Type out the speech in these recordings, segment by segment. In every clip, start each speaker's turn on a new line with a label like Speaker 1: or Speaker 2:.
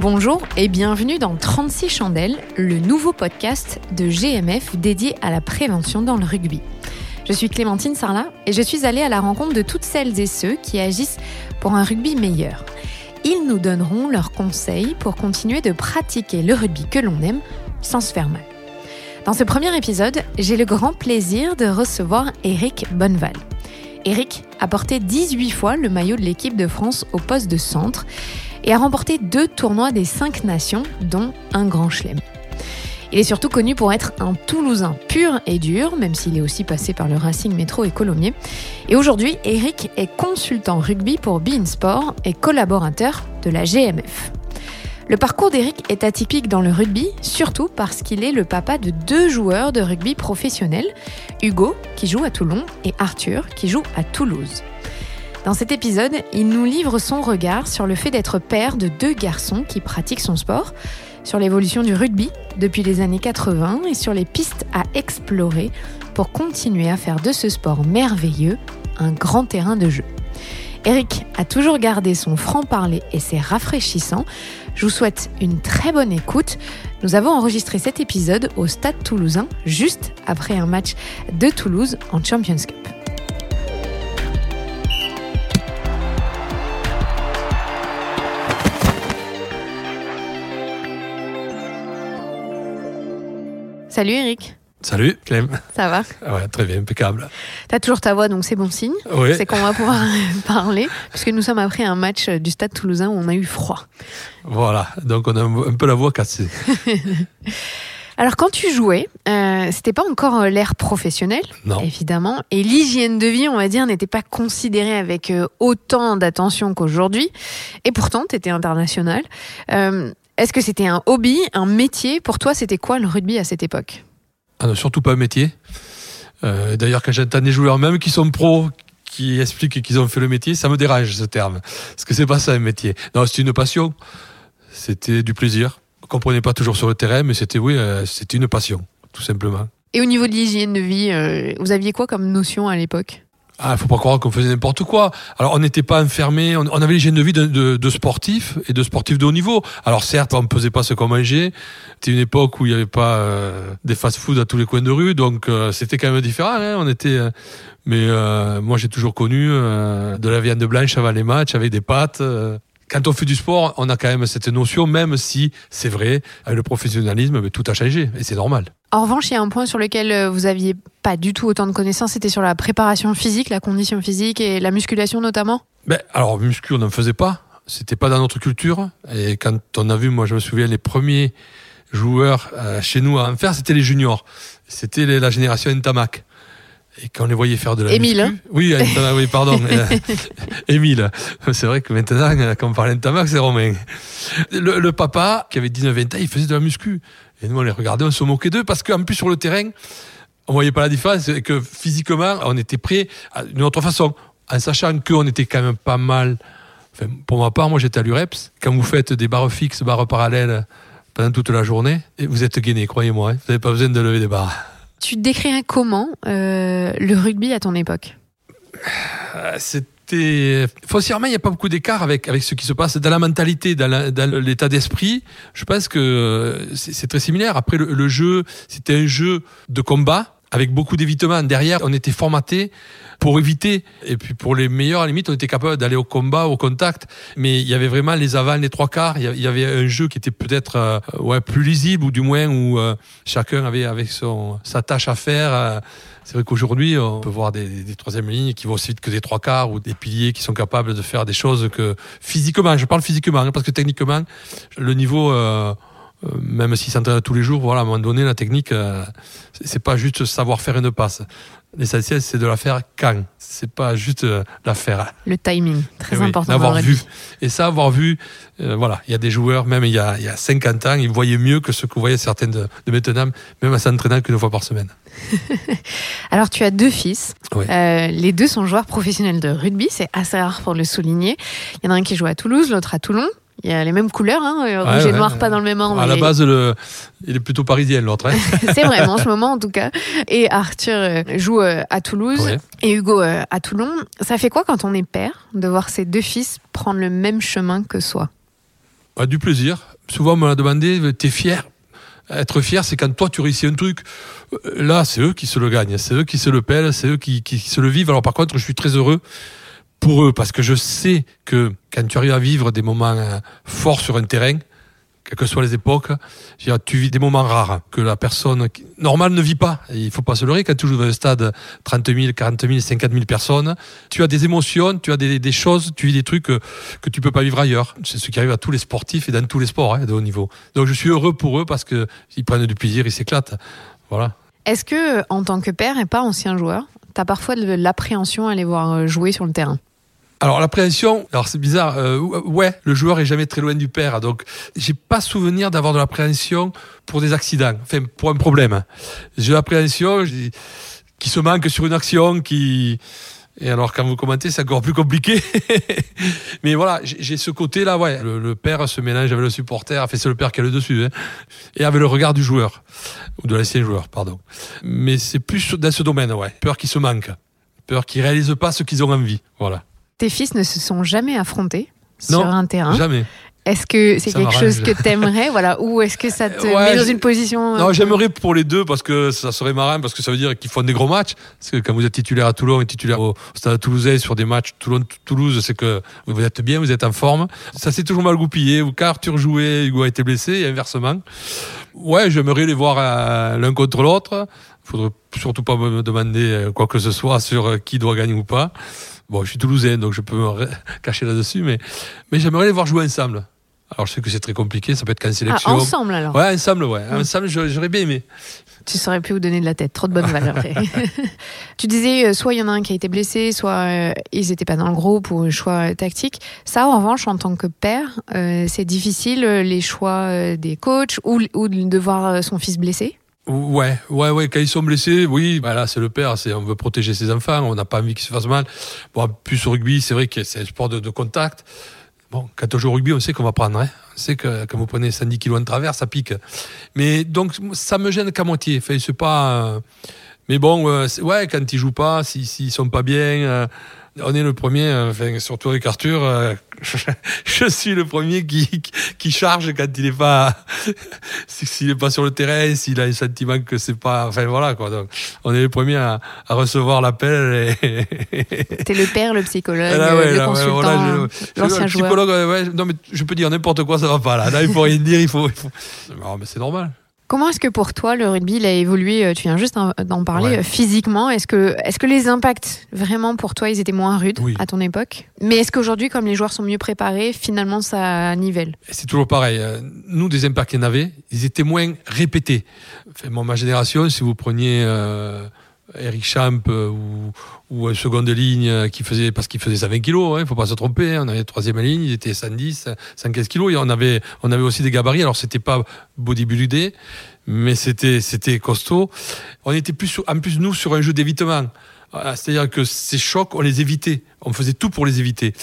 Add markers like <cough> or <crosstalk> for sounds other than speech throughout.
Speaker 1: Bonjour et bienvenue dans 36 chandelles, le nouveau podcast de GMF dédié à la prévention dans le rugby. Je suis Clémentine Sarlat et je suis allée à la rencontre de toutes celles et ceux qui agissent pour un rugby meilleur. Ils nous donneront leurs conseils pour continuer de pratiquer le rugby que l'on aime sans se faire mal. Dans ce premier épisode, j'ai le grand plaisir de recevoir Eric Bonneval. Eric a porté 18 fois le maillot de l'équipe de France au poste de centre et a remporté deux tournois des cinq nations, dont un grand chelem. Il est surtout connu pour être un Toulousain pur et dur, même s'il est aussi passé par le Racing Métro et Colomiers. Et aujourd'hui, Eric est consultant rugby pour Bein Sport et collaborateur de la GMF. Le parcours d'Eric est atypique dans le rugby, surtout parce qu'il est le papa de deux joueurs de rugby professionnels, Hugo, qui joue à Toulon, et Arthur, qui joue à Toulouse. Dans cet épisode, il nous livre son regard sur le fait d'être père de deux garçons qui pratiquent son sport, sur l'évolution du rugby depuis les années 80 et sur les pistes à explorer pour continuer à faire de ce sport merveilleux un grand terrain de jeu. Eric a toujours gardé son franc-parler et c'est rafraîchissant. Je vous souhaite une très bonne écoute. Nous avons enregistré cet épisode au Stade toulousain juste après un match de Toulouse en Champions Cup. Salut Eric.
Speaker 2: Salut Clem.
Speaker 1: Ça va?
Speaker 2: Ouais, très bien, impeccable.
Speaker 1: T'as toujours ta voix, donc c'est bon signe.
Speaker 2: Oui.
Speaker 1: C'est qu'on va pouvoir <laughs> parler, puisque nous sommes après un match du Stade toulousain où on a eu froid.
Speaker 2: Voilà, donc on a un peu la voix cassée. <laughs>
Speaker 1: Alors quand tu jouais, euh, c'était pas encore l'ère professionnelle,
Speaker 2: Non.
Speaker 1: évidemment, et l'hygiène de vie, on va dire, n'était pas considérée avec euh, autant d'attention qu'aujourd'hui. Et pourtant, tu étais international. Euh, Est-ce que c'était un hobby, un métier? Pour toi, c'était quoi le rugby à cette époque?
Speaker 2: Ah surtout pas un métier. Euh, D'ailleurs, quand j'entends des joueurs même qui sont pros, qui expliquent qu'ils ont fait le métier, ça me dérange ce terme. Parce que c'est pas ça un métier. Non, c'était une passion. C'était du plaisir. On comprenait pas toujours sur le terrain, mais c'était oui, euh, c'était une passion, tout simplement.
Speaker 1: Et au niveau de l'hygiène de vie, euh, vous aviez quoi comme notion à l'époque?
Speaker 2: Ah, faut pas croire qu'on faisait n'importe quoi. Alors, on n'était pas enfermé. On, avait l'hygiène de vie de, de, sportifs et de sportifs de haut niveau. Alors, certes, on ne pesait pas ce qu'on mangeait. C'était une époque où il n'y avait pas euh, des fast-food à tous les coins de rue, donc euh, c'était quand même différent. Hein, on était. euh, mais euh, moi, j'ai toujours connu de la viande blanche avant les matchs, avec des pâtes. Euh. Quand on fait du sport, on a quand même cette notion, même si c'est vrai, avec le professionnalisme, tout a changé et c'est normal.
Speaker 1: En revanche, il y a un point sur lequel euh, vous aviez pas du tout autant de connaissances, c'était sur la préparation physique, la condition physique et la musculation notamment.
Speaker 2: Ben, alors, muscu, on n'en faisait pas. C'était pas dans notre culture. Et quand on a vu, moi, je me souviens, les premiers joueurs euh, chez nous à en faire, c'était les juniors. C'était la génération Ntamak. Et quand on les voyait faire de la
Speaker 1: Émile,
Speaker 2: muscu- Oui, Ntamak, oui, pardon. Euh, <laughs> Émile. C'est vrai que maintenant, quand on parle Ntamak, c'est Romain. Le, le papa, qui avait 19-20 ans, il faisait de la muscu. Et nous, on les regardait, on se moquait d'eux, parce qu'en plus, sur le terrain, on voyait pas la différence, et que physiquement, on était prêt d'une autre façon, en sachant qu'on était quand même pas mal. Enfin, pour ma part, moi j'étais à l'UREPS. Quand vous faites des barres fixes, barres parallèles pendant toute la journée, vous êtes gainé, croyez-moi. hein. Vous n'avez pas besoin de lever des barres.
Speaker 1: Tu décrirais comment euh, le rugby à ton époque
Speaker 2: Euh, C'était foncièrement, il n'y a pas beaucoup d'écart avec avec ce qui se passe dans la mentalité, dans l'état d'esprit. Je pense que euh, c'est c'est très similaire. Après le, le jeu, c'était un jeu de combat avec beaucoup d'évitement. Derrière, on était formaté pour éviter. Et puis pour les meilleurs, à la limite, on était capable d'aller au combat, au contact. Mais il y avait vraiment les avals, les trois quarts. Il y avait un jeu qui était peut-être euh, ouais plus lisible ou du moins où euh, chacun avait avec son sa tâche à faire. euh, c'est vrai qu'aujourd'hui, on peut voir des, des, des troisièmes lignes qui vont aussi vite que des trois quarts ou des piliers qui sont capables de faire des choses que physiquement, je parle physiquement, hein, parce que techniquement, le niveau, euh, même s'il s'entraîne tous les jours, voilà, à un moment donné, la technique, euh, c'est pas juste savoir faire une passe. L'essentiel, c'est de la faire quand. C'est pas juste euh, la faire.
Speaker 1: Le timing, très
Speaker 2: Eh oui,
Speaker 1: important.
Speaker 2: L'avoir vu. Et ça, avoir vu, euh, voilà, il y a des joueurs, même il y a, il y a 50 ans, ils voyaient mieux que ce que voyaient certains de, de maintenant, même en s'entraînant qu'une fois par semaine. <laughs>
Speaker 1: Alors tu as deux fils. Euh, les deux sont joueurs professionnels de rugby, c'est assez rare pour le souligner. Il y en a un qui joue à Toulouse, l'autre à Toulon. Il y a les mêmes couleurs, hein, euh, rouge
Speaker 2: Ouais,
Speaker 1: et
Speaker 2: ouais.
Speaker 1: noir, pas dans le même ordre.
Speaker 2: à la base, le, il est plutôt parisien, l'autre. Hein. <laughs>
Speaker 1: C'est vrai, en ce <laughs> moment en tout cas. Et Arthur euh, joue euh, à Toulouse et Hugo à Toulon. Ça fait quoi quand on est père de voir ses deux fils prendre le même chemin que soi?
Speaker 2: Ah, du plaisir. souvent on me l'a demandé, t'es fier? Être fier, c'est quand toi tu réussis un truc. Là, c'est eux qui se le gagnent, c'est eux qui se le pèlent, c'est eux qui, qui, se le vivent. Alors par contre, je suis très heureux pour eux parce que je sais que quand tu arrives à vivre des moments euh, forts sur un terrain, quelles que soient les époques, tu vis des moments rares que la personne normale ne vit pas. il faut pas se leurrer quand tu joues dans un stade 30 000, 40 000, 50 000 personnes. Tu as des émotions, tu as des, choses, tu vis des trucs que, que tu peux pas vivre ailleurs. C'est ce qui arrive à tous les sportifs et dans tous les sports hein, de haut niveau. Donc je suis heureux pour eux parce que ils prennent du plaisir, ils s'éclatent. Voilà.
Speaker 1: Est-ce que, en tant que père et pas ancien joueur, tu as parfois de l'appréhension à les voir euh, jouer sur le terrain?
Speaker 2: Alors l'appréhension, alors c'est bizarre, euh, ouais, le joueur est jamais très loin du père, donc j'ai pas souvenir d'avoir de l'appréhension pour des accidents, enfin pour un problème. J'ai l'appréhension qui se manque sur une action, qui et alors quand vous commentez, c'est encore plus compliqué. <laughs> Mais voilà, j'ai ce côté-là, ouais. Le, père se mélange avec le supporter, fait c'est le père qui a le dessus, hein, et avec le regard du joueur ou de l'ancien joueur, pardon. Mais c'est plus dans ce domaine, ouais. Peur qui se manque, peur qui réalisent pas ce qu'ils ont envie, voilà.
Speaker 1: Tes fils ne se sont jamais affrontés sur un terrain.
Speaker 2: Jamais.
Speaker 1: Est-ce que c'est quelque chose que tu aimerais voilà, ou est-ce que ça te met dans une position
Speaker 2: Non, j'aimerais pour les deux parce que ça serait marrant parce que ça veut dire qu'ils font des gros matchs. Parce que quand vous êtes titulaire à Toulon et titulaire au Stade Toulousain sur des matchs Toulon-Toulouse, c'est que vous êtes bien, vous êtes en forme. Ça s'est toujours mal goupillé. Ou Arthur jouait, Hugo a été blessé et inversement. Ouais, j'aimerais les voir euh, l'un contre l'autre. Faudrait surtout pas me demander euh, quoi que ce soit sur euh, qui doit gagner ou pas. Bon, je suis toulousain, donc je peux me <laughs> cacher là-dessus, mais, mais j'aimerais les voir jouer ensemble. Alors, je sais que c'est très compliqué, ça peut être qu'en sélection.
Speaker 1: Ah, ensemble, alors
Speaker 2: Ouais, ensemble, ouais. Ensemble, j'aurais bien aimé.
Speaker 1: Tu saurais plus où donner de la tête. Trop de bonnes valeurs. <laughs> <laughs> tu disais, euh, soit il y en a un qui a été blessé, soit euh, ils n'étaient pas dans le groupe ou choix tactique. Ça, en revanche, en tant que père, euh, c'est difficile les choix des coachs ou, ou de voir son fils blessé?
Speaker 2: Ouais, ouais, ouais. Quand ils sont blessés, oui, bah c'est le père. On veut protéger ses enfants. On n'a pas envie qu'ils se fassent mal. Bon, plus au rugby, c'est vrai que c'est un sport de, contact. Bon, quand on joue au rugby, on sait qu'on va prendre. Hein. On sait que quand vous prenez 110 kilos en travers, ça pique. Mais donc, ça me gêne qu'à moitié. Enfin, c'est pas. Euh, mais bon, euh, ouais, quand ils jouent pas, s'ils ne sont pas bien. Euh, on est le premier, enfin, surtout avec Arthur, <laughs> je suis le premier qui, qui charge quand il n'est pas, <laughs> s'il est pas sur le terrain, s'il a un sentiment que c'est pas, enfin voilà quoi. Donc, on est les premiers à, à recevoir l'appel. Et... <laughs>
Speaker 1: T'es le père, le psychologue, le consultant, l'ancien joueur. Psychologue,
Speaker 2: ouais, non mais je peux dire n'importe quoi, ça va pas là. Là, il faut rien dire, il faut. Il faut... Non, mais c'est normal.
Speaker 1: Comment est-ce que pour toi le rugby il a évolué euh, Tu viens juste d'en parler euh, physiquement? Est-ce que, est que les impacts vraiment pour toi ils étaient moins rudes à ton époque? Mais est-ce qu'aujourd'hui, comme les joueurs sont mieux préparés, finalement ça nivelle?
Speaker 2: C'est toujours pareil. Euh, nous, des impacts qu'il y en avait, ils étaient moins répétés. Enfin, moi, ma génération, si vous preniez Eric Champ ou, ou seconde ligne qui faisait parce qu'il faisait 120 kilos, il hein, faut pas se tromper. Hein, on avait troisième ligne, il était 110, 115 kilos et on avait on avait aussi des gabarits. Alors c'était pas bodybuildé, mais c'était c'était costaud. On était plus en plus nous sur un jeu d'évitement. C'est-à-dire que ces chocs, on les évitait. On faisait tout pour les éviter.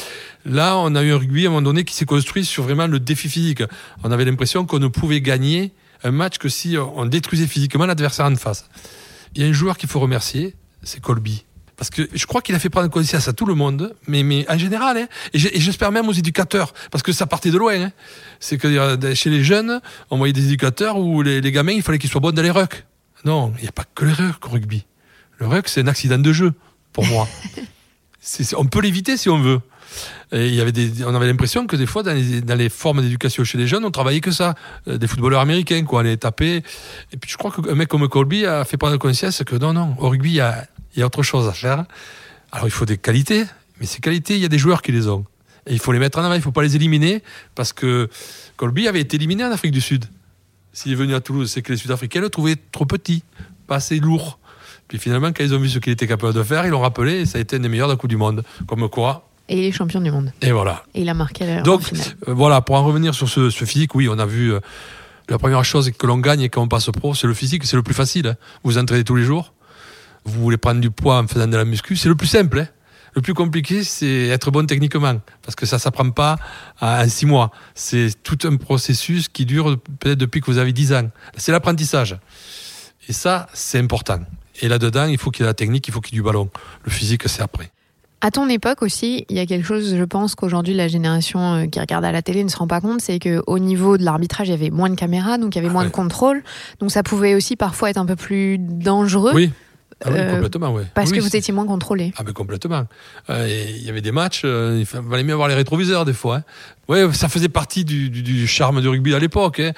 Speaker 2: Là, on a eu un rugby à un moment donné qui s'est construit sur vraiment le défi physique. On avait l'impression qu'on ne pouvait gagner un match que si on détruisait physiquement l'adversaire en face. Il y a un joueur qu'il faut remercier, c'est Colby. Parce que je crois qu'il a fait prendre conscience à tout le monde, mais, mais en général, hein, et j'espère même aux éducateurs, parce que ça partait de loin. Hein. C'est que euh, chez les jeunes, on voyait des éducateurs où les, gamins, il fallait qu'ils soient bons dans les rucks. Non, il n'y a pas que les rucks au rugby. Le ruck, c'est un accident de jeu, pour moi. <laughs> on peut l'éviter si on veut. Il y avait on avait l'impression que des fois, dans les, formes d'éducation chez les jeunes, on travaillait que ça. Euh, des footballeurs américains, quoi, les taper. Et puis je crois qu'un mec comme Colby a fait prendre conscience que non, non, au rugby, il y a, autre chose à faire. Alors il faut des qualités, mais ces qualités, il y a des joueurs qui les ont. Et il faut les mettre en avant, il ne faut pas les éliminer, parce que Colby avait été éliminé en Afrique du Sud. S'il est venu à Toulouse, c'est que les Sud-Africains le trouvaient trop petit, pas assez lourd. Puis finalement, quand ils ont vu ce qu'il était capable de faire, ils l'ont rappelé et ça a été un des meilleurs d'un coup du monde. Comme quoi,
Speaker 1: et il est champion du monde.
Speaker 2: Et voilà.
Speaker 1: Et il a marqué la
Speaker 2: Donc, euh, voilà, pour en revenir sur ce, physique, oui, on a vu euh, la première chose que l'on gagne quand on passe pro, c'est le physique, c'est le plus facile. Hein. Vous entraînez tous les jours, vous voulez prendre du poids en faisant de la muscu, c'est le plus simple. Hein. Le plus compliqué, c'est être bon techniquement, parce que ça ne s'apprend pas en six mois. C'est tout un processus qui dure peut-être depuis que vous avez dix ans. C'est l'apprentissage. Et ça, c'est important. Et là-dedans, il faut qu'il y ait la technique, il faut qu'il y ait du ballon. Le physique, c'est après.
Speaker 1: À ton époque aussi, il y a quelque chose, je pense qu'aujourd'hui la génération euh, qui regarde à la télé ne se rend pas compte, c'est qu'au niveau de l'arbitrage, il y avait moins de caméras, donc il y avait
Speaker 2: Ah
Speaker 1: moins
Speaker 2: ouais.
Speaker 1: de contrôle, donc ça pouvait aussi parfois être un peu plus dangereux
Speaker 2: Oui, Ah oui,
Speaker 1: Euh,
Speaker 2: complètement, ouais.
Speaker 1: parce
Speaker 2: Oui,
Speaker 1: que vous étiez moins contrôlé.
Speaker 2: Ah ben complètement. Euh, Il y avait des matchs, euh, il fa- valait mieux avoir les rétroviseurs des fois. Hein. Ouais, ça faisait partie du, du- du charme du rugby à l'époque. Hein.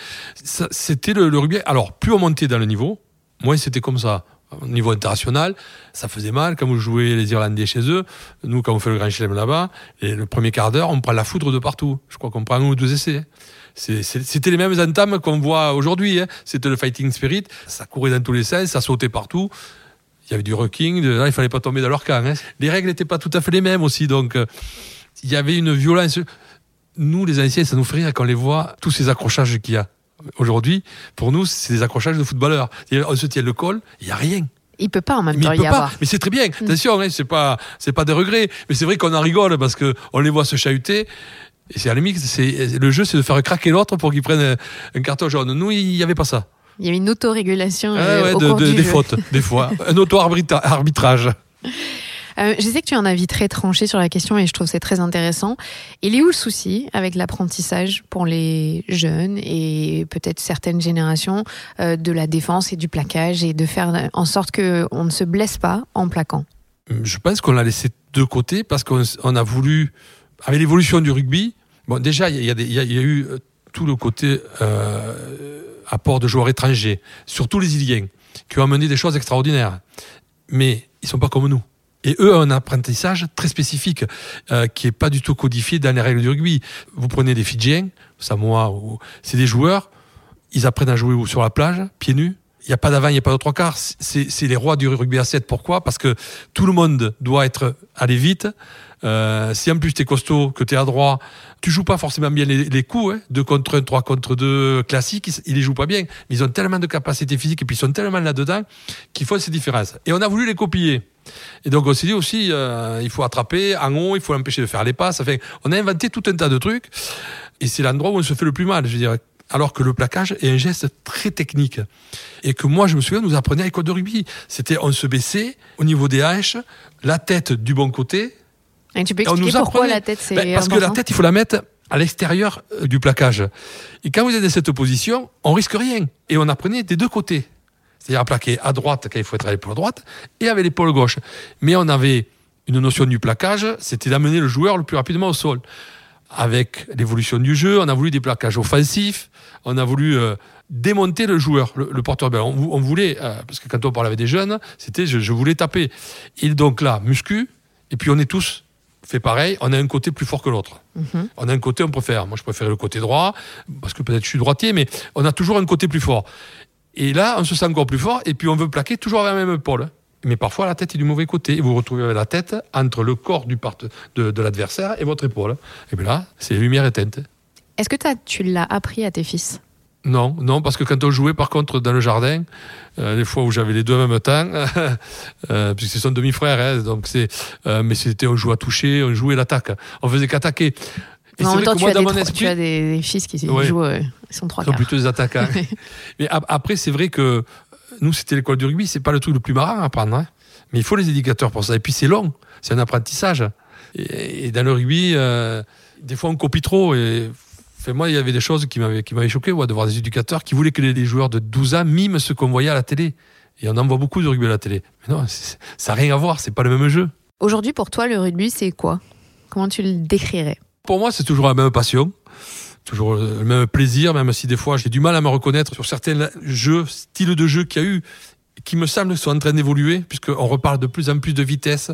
Speaker 2: C'était le, le rugby. Alors, plus on montait dans le niveau, moins c'était comme ça. Au niveau international, ça faisait mal quand vous jouez les Irlandais chez eux. Nous, quand on fait le Grand Chelem là-bas, le premier quart d'heure, on prend la foudre de partout. Je crois qu'on prend un ou deux essais. C'était les mêmes entames qu'on voit aujourd'hui. hein. C'était le fighting spirit. Ça courait dans tous les sens, ça sautait partout. Il y avait du rucking, de- là, il fallait pas tomber dans leur camp. hein. Les règles n'étaient pas tout à fait les mêmes aussi, donc euh, il y avait une violence. Nous, les anciens, ça nous fait rire quand on les voit, tous ces accrochages qu'il y a. Aujourd'hui, pour nous, c'est des accrochages de footballeurs. On se tient le col, il n'y a rien.
Speaker 1: Il peut pas en même
Speaker 2: Mais
Speaker 1: temps
Speaker 2: il
Speaker 1: y
Speaker 2: pas.
Speaker 1: avoir.
Speaker 2: Mais c'est très bien. Attention, hein, c'est pas, c'est pas des regrets. Mais c'est vrai qu'on en rigole parce que on les voit se chahuter. Et c'est à la limite, c'est, le jeu, c'est de faire craquer l'autre pour qu'il prenne un, carton jaune. Nous, il n'y avait pas ça.
Speaker 1: Il y avait une autorégulation
Speaker 2: Ah
Speaker 1: euh,
Speaker 2: ouais,
Speaker 1: au
Speaker 2: de-
Speaker 1: cours
Speaker 2: de-
Speaker 1: du
Speaker 2: des
Speaker 1: jeu.
Speaker 2: fautes, des fois. <laughs> Un auto-arbitrage.
Speaker 1: Euh, je sais que tu es un avis très tranché sur la question et je trouve c'est très intéressant. Il est où le souci avec l'apprentissage pour les jeunes et peut-être certaines générations euh, de la défense et du plaquage et de faire en sorte qu'on ne se blesse pas en plaquant?
Speaker 2: Je pense qu'on l'a laissé de côté parce qu'on on a voulu, avec l'évolution du rugby, bon, déjà, il y, a eu euh, tout le côté euh, apport de joueurs étrangers, surtout les Iliens, qui ont amené des choses extraordinaires. Mais ils sont pas comme nous. Et eux ont un apprentissage très spécifique euh, qui est pas du tout codifié dans les règles du rugby. Vous prenez des Fidjiens, Samoa, c'est des joueurs, ils apprennent à jouer sur la plage, pieds nus. Il n'y a pas d'avant, il n'y a pas de trois quarts. C'est les rois du rugby à 7. Pourquoi? Parce que tout le monde doit être aller vite. Euh, si en plus tu es costaud, que tu es à droit, tu joues pas forcément bien les, coups. Hein, 2 contre 1, 3 contre 2 classiques, ils, ils les jouent pas bien. Mais ils ont tellement de capacité physique et puis ils sont tellement là-dedans qu'il faut ces différences. Et on a voulu les copier. Et donc on s'est dit aussi, euh, il faut attraper en haut, il faut l'empêcher de faire les passes. Enfin, on a inventé tout un tas de trucs. Et c'est l'endroit où on se fait le plus mal, je veux dire. Alors que le plaquage est un geste très technique. Et que moi, je me souviens, nous apprenions à l'école de rugby. C'était, on se baissait au niveau des hanches, la tête du bon côté.
Speaker 1: Et tu peux expliquer
Speaker 2: nous
Speaker 1: pourquoi
Speaker 2: apprenait-
Speaker 1: la tête c'est
Speaker 2: Ben, parce que la tête, il faut la mettre à l'extérieur euh, du plaquage. Et quand vous êtes dans cette position, on risque rien. Et on apprenait des deux côtés. C'est-à-dire à plaquer à droite quand il faut être à l'épaule droite et avec l'épaule gauche. Mais on avait une notion du plaquage, c'était d'amener le joueur le plus rapidement au sol. Avec l'évolution du jeu, on a voulu des plaquages offensifs, on a voulu euh, démonter le joueur, le, le porteur. Ben, on, vou- on voulait, euh, parce que quand on parlait avec des jeunes, c'était je, je voulais taper. Et donc là, muscu, et puis on est tous fait pareil, on a un côté plus fort que l'autre.
Speaker 1: Mhm.
Speaker 2: On a un côté, on préfère. Moi, je préfère le côté droit, parce que peut-être je suis droitier, mais on a toujours un côté plus fort. Et là, on se sent encore plus fort, et puis on veut plaquer toujours avec la même épaule. Mais parfois, la tête est du mauvais côté. Et vous vous retrouvez avec la tête entre le corps du part de, de l'adversaire et votre épaule. Et bien là, c'est les lumières éteintes.
Speaker 1: Est-ce que t'as- tu l'as appris à tes fils?
Speaker 2: Non, non, parce que quand on jouait, par contre, dans le jardin, euh, les fois où j'avais les deux en même temps, <laughs> euh, puisque c'est son demi-frère, hein, donc c'est, euh, mais c'était, on jouait à toucher, on jouait l'attaque. On faisait qu'attaquer. Et
Speaker 1: En même temps, tu
Speaker 2: moi,
Speaker 1: as,
Speaker 2: dans
Speaker 1: des,
Speaker 2: esprit,
Speaker 1: tu as des, des fils qui
Speaker 2: Ouais.
Speaker 1: jouent, euh, ils sont trois
Speaker 2: sont
Speaker 1: quarts.
Speaker 2: plutôt des <laughs> attaquants. mais ap- après, c'est vrai que nous, c'était l'école du rugby, c'est pas le truc le plus marrant à apprendre. hein. Mais il faut les éducateurs pour ça. Et puis, c'est long, c'est un apprentissage. Et, et dans le rugby, euh, des fois, on copie trop. Et enfin, moi, il y avait des choses qui m'avaient qui m'avaient choqué, ouais, de voir des éducateurs qui voulaient que les, les joueurs de 12 ans miment ce qu'on voyait à la télé. Et on en voit beaucoup de rugby à la télé. Mais non, ça n'a rien à voir, c'est pas le même jeu.
Speaker 1: Aujourd'hui, pour toi, le rugby, c'est quoi? Comment tu le décrirais?
Speaker 2: Pour moi, c'est toujours la même passion, toujours le même plaisir, même si des fois j'ai du mal à me reconnaître sur certains jeux, styles de jeu qu'il y a eu, qui me semblent sont en train d'évoluer, puisqu'on reparle de plus en plus de vitesse.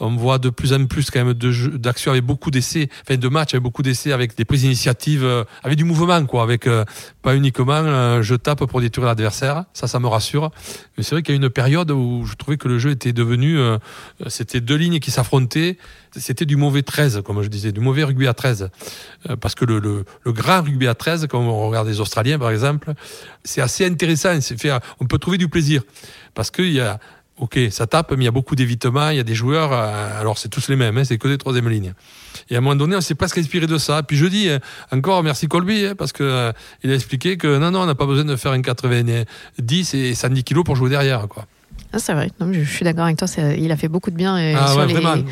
Speaker 2: On voit de plus en plus quand même d'actions avec beaucoup d'essais, enfin de matchs avec beaucoup d'essais, avec des prises d'initiative, euh, avec du mouvement, quoi, avec euh, pas uniquement euh, je tape pour détruire l'adversaire. Ça, ça me rassure. Mais c'est vrai qu'il y a une période où je trouvais que le jeu était devenu, euh, c'était deux lignes qui s'affrontaient. C'était du mauvais 13, comme je disais, du mauvais rugby à 13. Euh, parce que le, le, le grand rugby à 13, comme on regarde les Australiens par exemple, c'est assez intéressant. Fait, on peut trouver du plaisir. Parce qu'il y a, ok, ça tape, mais il y a beaucoup d'évitements, il y a des joueurs, euh, alors c'est tous les mêmes, hein, c'est que des troisième lignes. Et à un moment donné, on s'est presque inspiré de ça. Puis je dis euh, encore merci Colby, hein, parce que euh, il a expliqué que non, non, on n'a pas besoin de faire un 90 et 110 kilos pour jouer derrière. Quoi.
Speaker 1: Ah, c'est vrai, non, je, suis d'accord avec toi, il a fait beaucoup de bien euh,
Speaker 2: Ah
Speaker 1: sur
Speaker 2: ouais,
Speaker 1: les,
Speaker 2: vraiment.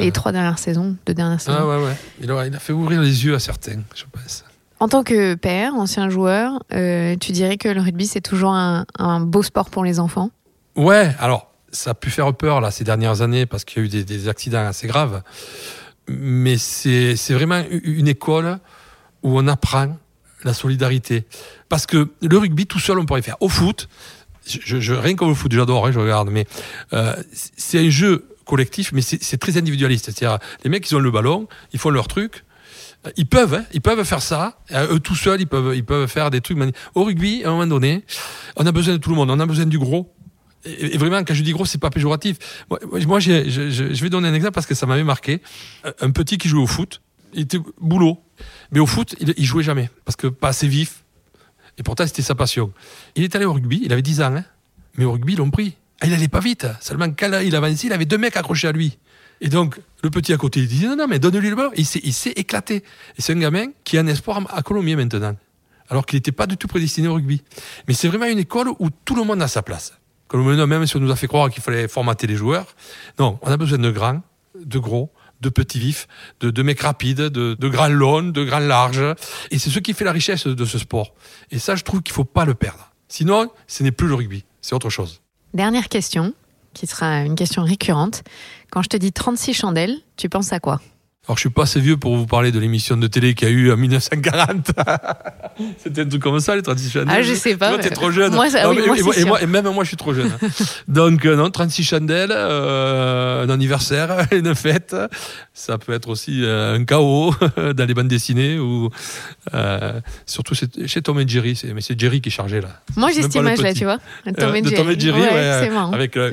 Speaker 1: les- trois dernières saisons, deux dernières saisons.
Speaker 2: Ah ouais, ouais. Il a, il a fait ouvrir les yeux à certains, je pense.
Speaker 1: En tant que père, ancien joueur, euh, tu dirais que le rugby, c'est toujours un, un beau sport pour les enfants?
Speaker 2: Ouais, alors, ça a pu faire peur là ces dernières années parce qu'il y a eu des, des accidents assez graves. Mais c'est vraiment une école où on apprend la solidarité. Parce que le rugby, tout seul, on pourrait faire. Au foot, je, je, rien comme le foot, j'adore, hein, je regarde, mais euh, c'est un jeu collectif, mais c'est très individualiste. C'est-à-dire, les mecs, ils ont le ballon, ils font leur truc. Ils peuvent, hein, ils peuvent faire ça. Euh, Eux tout seuls, ils peuvent, ils peuvent faire des trucs. Au rugby, à un moment donné, on a besoin de tout le monde. On a besoin du gros. Et, vraiment, quand je dis gros, c'est pas péjoratif. Moi, je, vais donner un exemple parce que ça m'avait marqué. Un- petit qui jouait au foot, il était boulot. Mais au foot, il, il jouait jamais parce que pas assez vif. Et pourtant, c'était sa passion. Il est allé au rugby, il avait 10 ans, hein, mais au rugby, ils l'ont pris. Ah, il allait pas vite. Seulement, quand il avançait, il avait deux mecs accrochés à lui. Et donc, le petit à côté, il disait non, non, mais donne-lui le ballon. Il s'est, éclaté. Et c'est un gamin qui est un espoir à Colomiers maintenant. Alors qu'il n'était pas du tout prédestiné au rugby. Mais c'est vraiment une école où tout le monde a sa place. Comme maintenant, même si on nous a fait croire qu'il fallait formater les joueurs. Non, on a besoin de grands, de gros, de petits vifs, de, mecs rapides, de, de grands longs, de grands larges. Et c'est ce qui fait la richesse de ce sport. Et ça, je trouve qu'il faut pas le perdre. Sinon, ce n'est plus le rugby, c'est autre chose.
Speaker 1: Dernière question, qui sera une question récurrente. Quand je te dis 36 chandelles, tu penses à quoi?
Speaker 2: Alors, je suis pas assez vieux pour vous parler de l'émission de télé qu'il y a eu en 1940. <laughs> C'était un truc comme ça, les traditions.
Speaker 1: Ah, je sais pas,
Speaker 2: Toi, t'es trop jeune.
Speaker 1: Moi, ça-
Speaker 2: Non,
Speaker 1: oui,
Speaker 2: mais-
Speaker 1: moi,
Speaker 2: et, moi, et,
Speaker 1: sûr.
Speaker 2: moi- et même moi, je suis trop jeune. <laughs> Donc, euh, non, 36 chandelles, euh, un anniversaire, <laughs> une fête. Ça peut être aussi euh, un chaos dans les bandes dessinées ou surtout chez, Tom et Jerry. Mais c'est Jerry qui est chargé là.
Speaker 1: Moi, j'ai cette image-là, tu vois. Tom et
Speaker 2: de Tom et Jerry,
Speaker 1: Ouais,
Speaker 2: ouais,
Speaker 1: c'est marrant.
Speaker 2: avec le-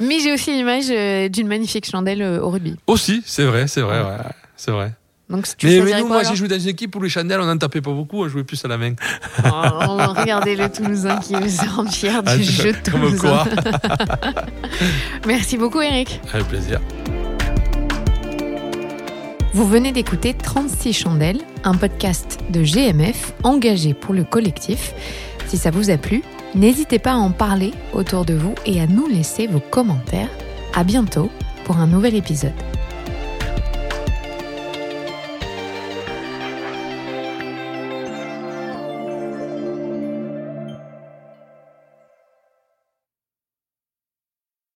Speaker 1: Mais j'ai aussi l'image euh, d'une magnifique chandelle euh, au rugby.
Speaker 2: Aussi, c'est vrai, c'est vrai, ouais, c'est vrai.
Speaker 1: Donc, tu
Speaker 2: Mais, nous, moi, j'ai joué dans une équipe où les chandelles, on n'en tapait pas beaucoup, on jouait plus à la main.
Speaker 1: Oh, Regardez le Toulousain qui se rend fier du
Speaker 2: Ah,
Speaker 1: jeu de
Speaker 2: Comme
Speaker 1: Toulousain.
Speaker 2: quoi, <laughs>
Speaker 1: Merci beaucoup, Eric.
Speaker 2: avec plaisir.
Speaker 1: Vous venez d'écouter 36 chandelles, un podcast de GMF engagé pour le collectif. Si ça vous a plu, n'hésitez pas à en parler autour de vous et à nous laisser vos commentaires. À bientôt pour un nouvel épisode.